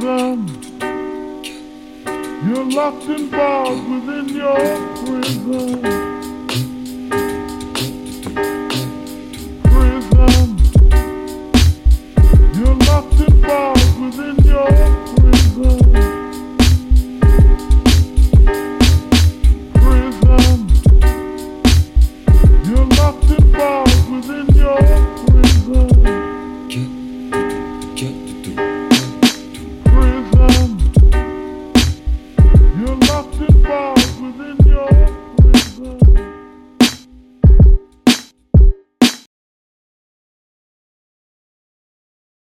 prison. You're locked and barred within your prison. Prison. You're locked and barred within your prison. Prison. You're locked and barred within your prison.